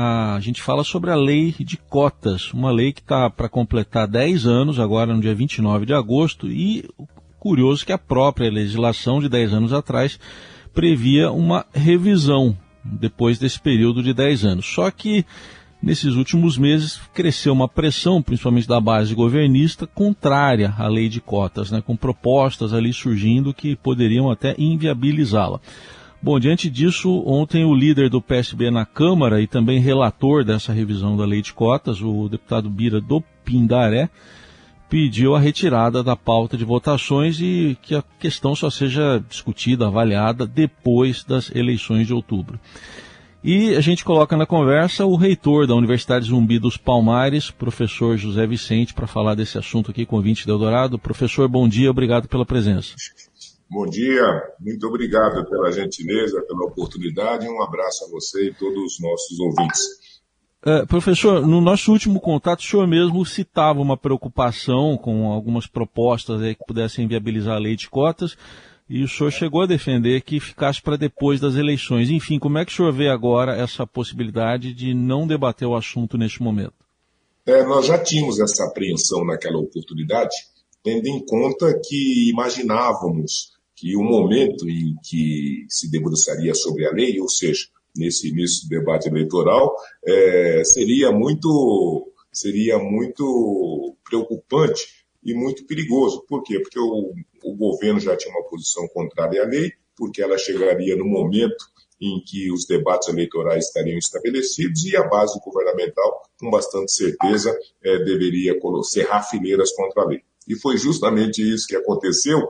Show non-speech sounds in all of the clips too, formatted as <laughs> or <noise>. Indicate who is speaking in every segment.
Speaker 1: a, gente fala sobre a lei de cotas, uma lei que está para completar 10 anos, agora no dia 29 de agosto, e curioso que a própria legislação de 10 anos atrás previa uma revisão depois desse período de 10 anos. Só que nesses últimos meses cresceu uma pressão, principalmente da base governista, contrária à lei de cotas, né, com propostas ali surgindo que poderiam até inviabilizá-la. Bom, diante disso, ontem o líder do PSB na Câmara e também relator dessa revisão da lei de cotas, o deputado Bira do Pindaré, pediu a retirada da pauta de votações e que a questão só seja discutida, avaliada depois das eleições de outubro. E a gente coloca na conversa o reitor da Universidade Zumbi dos Palmares, professor José Vicente, para falar desse assunto aqui com o Vinte de Eldorado. Professor, bom dia, obrigado pela presença.
Speaker 2: Bom dia, muito obrigado pela gentileza, pela oportunidade e um abraço a você e todos os nossos ouvintes.
Speaker 1: Uh, professor, no nosso último contato, o senhor mesmo citava uma preocupação com algumas propostas que pudessem viabilizar a lei de cotas, e o senhor chegou a defender que ficasse para depois das eleições. Enfim, como é que o senhor vê agora essa possibilidade de não debater o assunto neste momento?
Speaker 2: É, nós já tínhamos essa apreensão naquela oportunidade, tendo em conta que imaginávamos que o momento em que se debruçaria sobre a lei, ou seja, nesse início do debate eleitoral, é, seria muito seria muito preocupante e muito perigoso. Por quê? Porque o, o governo já tinha uma posição contrária à lei, porque ela chegaria no momento em que os debates eleitorais estariam estabelecidos e a base governamental, com bastante certeza, é, deveria cerrar fileiras contra a lei. E foi justamente isso que aconteceu,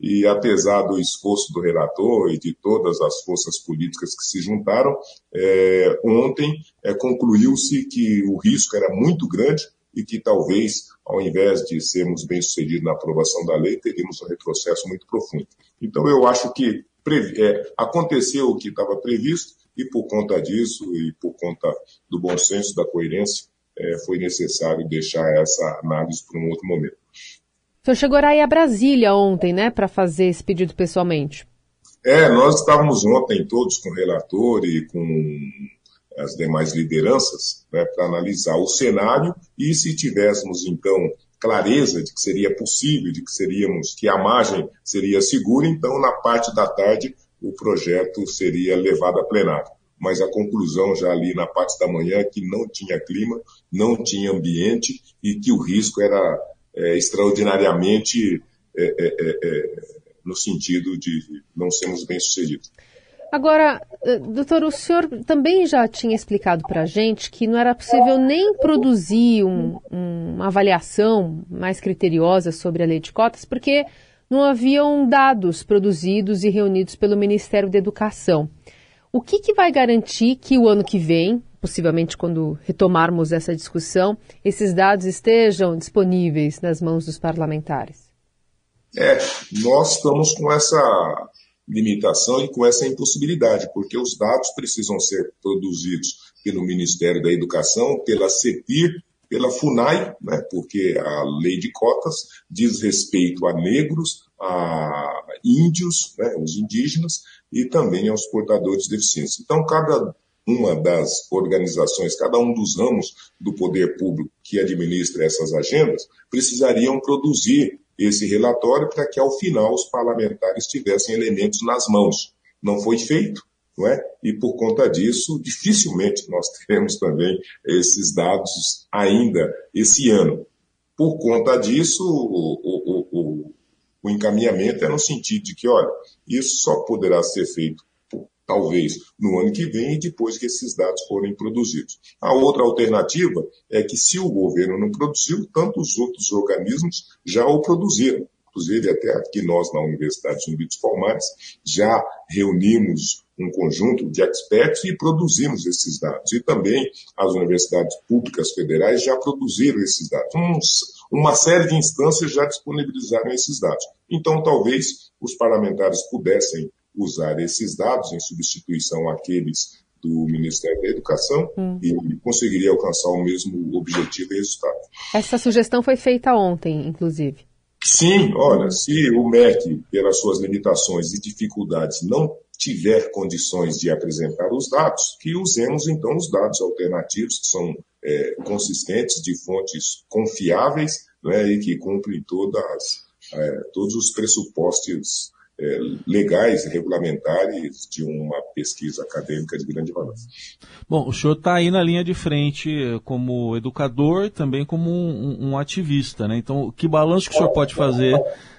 Speaker 2: e apesar do esforço do relator e de todas as forças políticas que se juntaram, é, ontem é, concluiu-se que o risco era muito grande e que talvez, ao invés de sermos bem-sucedidos na aprovação da lei, teríamos um retrocesso muito profundo. Então, eu acho que é, aconteceu o que estava previsto e, por conta disso e por conta do bom senso, da coerência, é, foi necessário deixar essa análise para um outro momento.
Speaker 3: O senhor chegou aí a Brasília ontem, né, para fazer esse pedido pessoalmente?
Speaker 2: É, nós estávamos ontem todos com o relator e com as demais lideranças né, para analisar o cenário e se tivéssemos então clareza de que seria possível, de que seríamos, que a margem seria segura, então na parte da tarde o projeto seria levado a plenário. Mas a conclusão já ali na parte da manhã é que não tinha clima, não tinha ambiente e que o risco era é, extraordinariamente é, é, é, no sentido de não sermos bem-sucedidos.
Speaker 3: Agora, eh, doutor, o senhor também já tinha explicado para a gente que não era possível nem produzir um, uma avaliação mais criteriosa sobre a lei de cotas, porque não haviam dados produzidos e reunidos pelo Ministério da Educação. O que, que vai garantir que o ano que vem, possivelmente quando retomarmos essa discussão, esses dados estejam disponíveis nas mãos dos parlamentares?
Speaker 2: É, nós estamos com essa limitação e com essa impossibilidade, porque os dados precisam ser produzidos pelo Ministério da Educação, pela CEPIR, pela FUNAI, né, porque a lei de cotas diz respeito a negros, a índios, né, os indígenas, e também aos portadores de deficiência. Então, cada uma das organizações, cada um dos ramos do poder público que administra essas agendas, precisariam produzir esse relatório para que, ao final, os parlamentares tivessem elementos nas mãos. Não foi feito, não é? E, por conta disso, dificilmente nós <laughs> teremos também esses dados ainda esse ano. Por conta disso, o, o, o, o encaminhamento é no sentido de que, olha, isso só poderá ser feito talvez no ano que vem depois que esses dados forem produzidos. A outra alternativa é que se o governo não produziu, tantos outros organismos já o produziram. Inclusive, até aqui nós, na Universidade de Unidos Palmares, já reunimos um conjunto de experts e produzimos esses dados. E também as universidades públicas federais já produziram esses dados. Uma série de instâncias já disponibilizaram esses dados. Então, talvez os parlamentares pudessem usar esses dados em substituição àqueles do Ministério da Educação hum. e conseguiria alcançar o mesmo objetivo e resultado.
Speaker 3: Essa sugestão foi feita ontem, inclusive.
Speaker 2: Sim, olha, se o MEC, pelas suas limitações e dificuldades, não tiver condições de apresentar os dados, que usemos então os dados alternativos, que são é, consistentes, de fontes confiáveis né, e que cumprem todas, é, todos os pressupostos é, legais e regulamentares de uma pesquisa acadêmica de grande valor.
Speaker 1: Bom, o senhor está aí na linha de frente como educador e também como um, um, ativista, né? Então, que balanço que o senhor pode fazer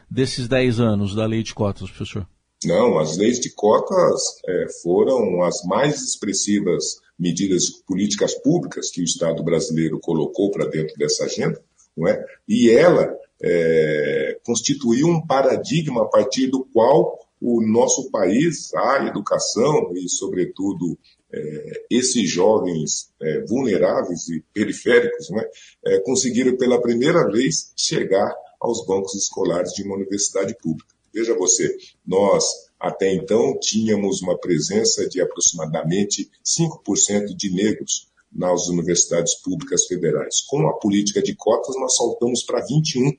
Speaker 1: desses 10 anos da lei de cotas, professor?
Speaker 2: Não, as leis de cotas é, foram as mais expressivas medidas políticas públicas que o Estado brasileiro colocou para dentro dessa agenda, não é? E ela é, constituiu um paradigma a partir do qual o nosso país, a educação e, sobretudo, é, esses jovens é, vulneráveis e periféricos né, é, conseguiram pela primeira vez chegar aos bancos escolares de uma universidade pública. Veja você, nós até então tínhamos uma presença de aproximadamente 5% de negros nas universidades públicas federais. Com a política de cotas, nós saltamos para 21%.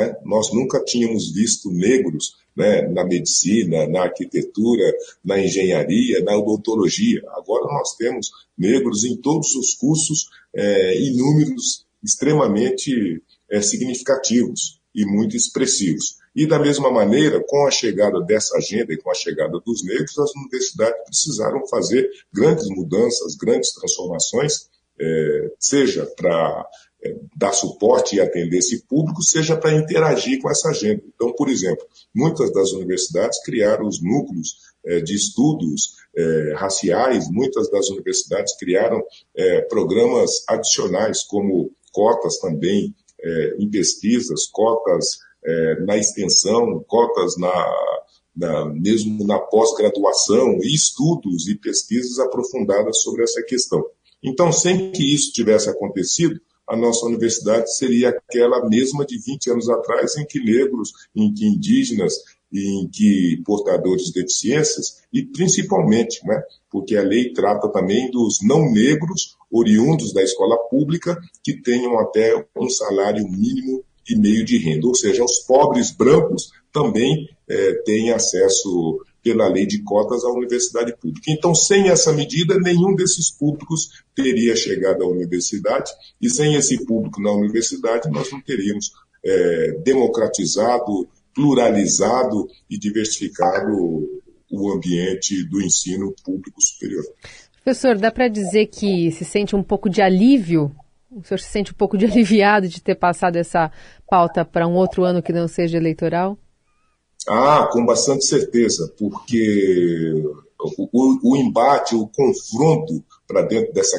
Speaker 2: É? Nós nunca tínhamos visto negros né, na medicina, na arquitetura, na engenharia, na odontologia. Agora nós temos negros em todos os cursos é, em números extremamente é, significativos e muito expressivos. E da mesma maneira, com a chegada dessa agenda e com a chegada dos negros, as universidades precisaram fazer grandes mudanças, grandes transformações, é, seja para dar suporte e atender esse público, seja para interagir com essa agenda. Então, por exemplo, muitas das universidades criaram os núcleos é, de estudos é, raciais, muitas das universidades criaram é, programas adicionais, como cotas também em pesquisas, cotas na extensão, cotas na, na mesmo na pós-graduação, e estudos e pesquisas aprofundadas sobre essa questão. Então, sem que isso tivesse acontecido, a nossa universidade seria aquela mesma de 20 anos atrás, em que negros, em que indígenas, em que portadores de deficiências, e principalmente, né, porque a lei trata também dos não negros oriundos da escola pública que tenham até um salário mínimo e meio de renda, ou seja, os pobres brancos também é, têm acesso pela lei de cotas à universidade pública. Então, sem essa medida, nenhum desses públicos teria chegado à universidade, e sem esse público na universidade, nós não teríamos é, democratizado, pluralizado e diversificado o ambiente do ensino público superior.
Speaker 3: Professor, dá para dizer que se sente um pouco de alívio? O senhor se sente um pouco de <laughs> aliviado de ter passado essa pauta para um outro ano que não seja eleitoral?
Speaker 2: Ah, com bastante certeza, porque o, o, o embate, o confronto para dentro dessa,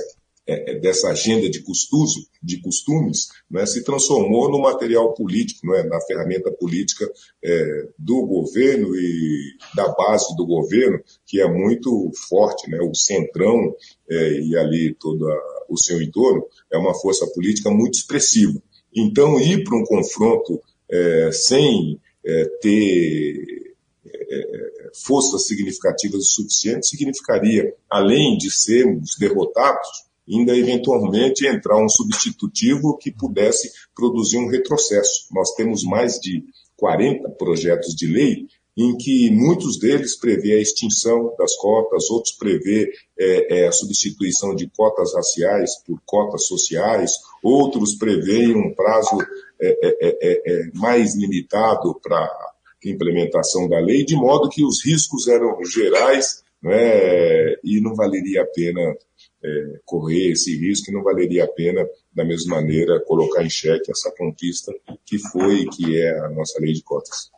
Speaker 2: é, é, dessa agenda de costumes, de costumes né, se transformou no material político, é, na ferramenta política é, do governo e da base do governo, que é muito forte, né, o centrão é, e ali todo a, o seu entorno, é uma força política muito expressiva. Então, ir para um confronto é, sem é, ter é, forças significativas o suficiente significaria, além de sermos derrotados, ainda eventualmente entrar um substitutivo que pudesse produzir um retrocesso. Nós temos mais de 40 projetos de lei em que muitos deles prevê a extinção das cotas, outros prevê é, é, a substituição de cotas raciais por cotas sociais, outros prevêem um prazo é, é, é, é mais limitado para implementação da lei, de modo que os riscos eram gerais né, e não valeria a pena correr esse risco, não valeria a pena, da mesma maneira, colocar em xeque essa conquista que foi e que é a nossa lei de cotas.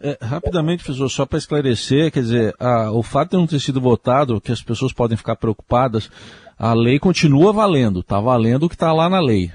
Speaker 1: É, rapidamente, professor, só para esclarecer, quer dizer, a, o fato de não ter sido votado, que as pessoas podem ficar preocupadas, a lei continua valendo, está valendo o que está lá na lei.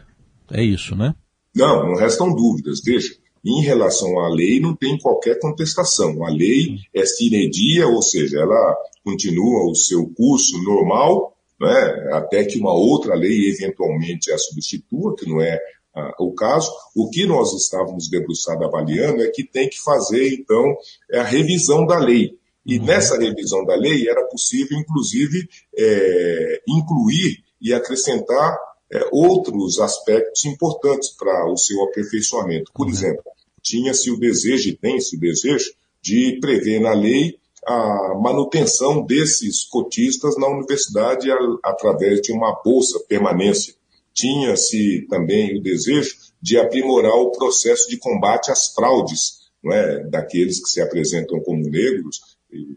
Speaker 1: É isso, né?
Speaker 2: Não, não restam dúvidas. Veja, em relação à lei não tem qualquer contestação. A lei é sine dia, ou seja, ela continua o seu curso normal, né, até que uma outra lei eventualmente a substitua, que não é ah, o caso. O que nós estávamos debruçados avaliando é que tem que fazer, então, é a revisão da lei. E uhum. nessa revisão da lei era possível, inclusive, é, incluir e acrescentar é, outros aspectos importantes para o seu aperfeiçoamento. Por uhum. exemplo, tinha-se o desejo, e tem-se o desejo, de prever na lei a manutenção desses cotistas na universidade a, através de uma bolsa permanência. Tinha-se também o desejo de aprimorar o processo de combate às fraudes não é, daqueles que se apresentam como negros,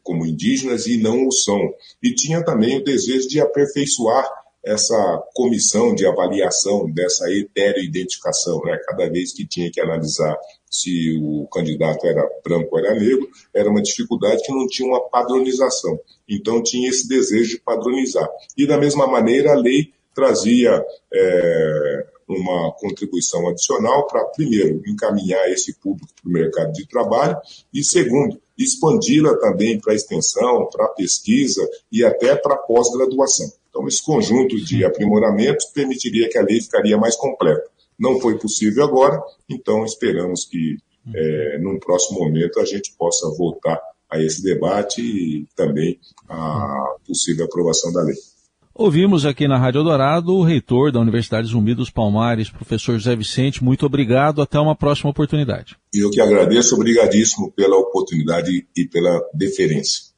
Speaker 2: como indígenas e não o são. E tinha também o desejo de aperfeiçoar essa comissão de avaliação dessa heteroidentificação, né? cada vez que tinha que analisar se o candidato era branco ou era negro, era uma dificuldade que não tinha uma padronização. Então tinha esse desejo de padronizar. E da mesma maneira a lei trazia é, uma contribuição adicional para, primeiro, encaminhar esse público para o mercado de trabalho e, segundo, expandi-la também para extensão, para pesquisa e até para pós-graduação. Então, esse conjunto de aprimoramentos permitiria que a lei ficaria mais completa. Não foi possível agora, então esperamos que é, num próximo momento a gente possa voltar a esse debate e também a possível aprovação da lei.
Speaker 1: Ouvimos aqui na Rádio Dourado o reitor da Universidade Zumbi dos Palmares, professor José Vicente. Muito obrigado. Até uma próxima oportunidade.
Speaker 2: Eu que agradeço. Obrigadíssimo pela oportunidade e pela deferência.